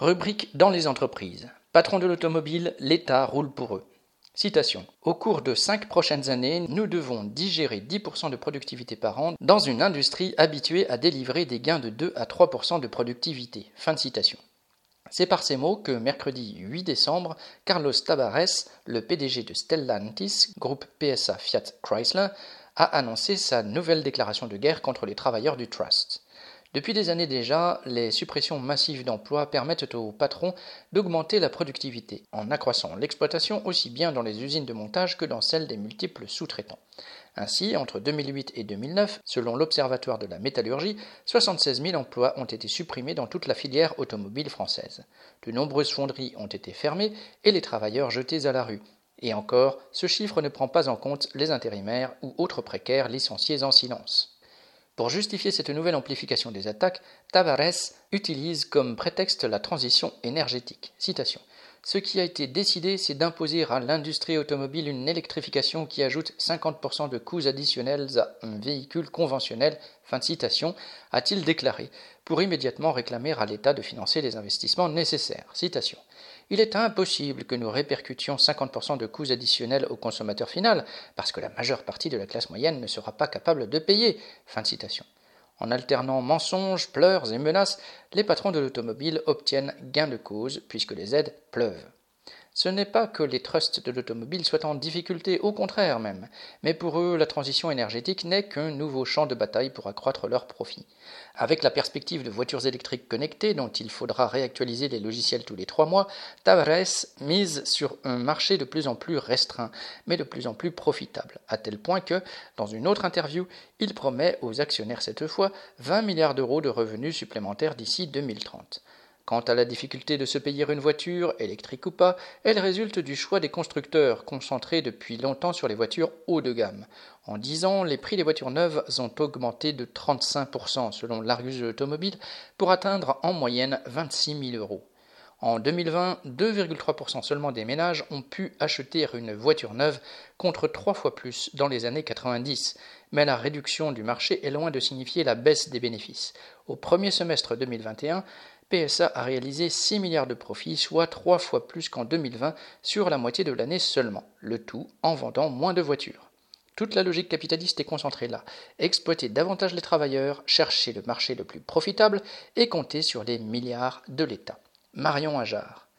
Rubrique dans les entreprises. Patron de l'automobile, l'État roule pour eux. Citation. Au cours de cinq prochaines années, nous devons digérer 10% de productivité par an dans une industrie habituée à délivrer des gains de 2 à 3% de productivité. Fin de citation. C'est par ces mots que mercredi 8 décembre, Carlos Tabares, le PDG de Stellantis, groupe PSA Fiat Chrysler, a annoncé sa nouvelle déclaration de guerre contre les travailleurs du Trust. Depuis des années déjà, les suppressions massives d'emplois permettent aux patrons d'augmenter la productivité, en accroissant l'exploitation aussi bien dans les usines de montage que dans celles des multiples sous-traitants. Ainsi, entre 2008 et 2009, selon l'Observatoire de la métallurgie, 76 000 emplois ont été supprimés dans toute la filière automobile française. De nombreuses fonderies ont été fermées et les travailleurs jetés à la rue. Et encore, ce chiffre ne prend pas en compte les intérimaires ou autres précaires licenciés en silence. Pour justifier cette nouvelle amplification des attaques, Tavares utilise comme prétexte la transition énergétique. Ce qui a été décidé, c'est d'imposer à l'industrie automobile une électrification qui ajoute 50% de coûts additionnels à un véhicule conventionnel, a-t-il déclaré, pour immédiatement réclamer à l'État de financer les investissements nécessaires. Il est impossible que nous répercutions 50% de coûts additionnels au consommateur final, parce que la majeure partie de la classe moyenne ne sera pas capable de payer. Fin de citation. En alternant mensonges, pleurs et menaces, les patrons de l'automobile obtiennent gain de cause puisque les aides pleuvent. Ce n'est pas que les trusts de l'automobile soient en difficulté, au contraire même, mais pour eux la transition énergétique n'est qu'un nouveau champ de bataille pour accroître leurs profits. Avec la perspective de voitures électriques connectées dont il faudra réactualiser les logiciels tous les trois mois, Tavares mise sur un marché de plus en plus restreint, mais de plus en plus profitable, à tel point que, dans une autre interview, il promet aux actionnaires cette fois 20 milliards d'euros de revenus supplémentaires d'ici 2030. Quant à la difficulté de se payer une voiture, électrique ou pas, elle résulte du choix des constructeurs, concentrés depuis longtemps sur les voitures haut de gamme. En dix ans, les prix des voitures neuves ont augmenté de 35% selon l'Argus Automobile pour atteindre en moyenne 26 000 euros. En 2020, 2,3% seulement des ménages ont pu acheter une voiture neuve contre trois fois plus dans les années 90. Mais la réduction du marché est loin de signifier la baisse des bénéfices. Au premier semestre 2021, PSA a réalisé 6 milliards de profits, soit trois fois plus qu'en 2020 sur la moitié de l'année seulement, le tout en vendant moins de voitures. Toute la logique capitaliste est concentrée là. Exploiter davantage les travailleurs, chercher le marché le plus profitable et compter sur les milliards de l'État. Marion Ajar.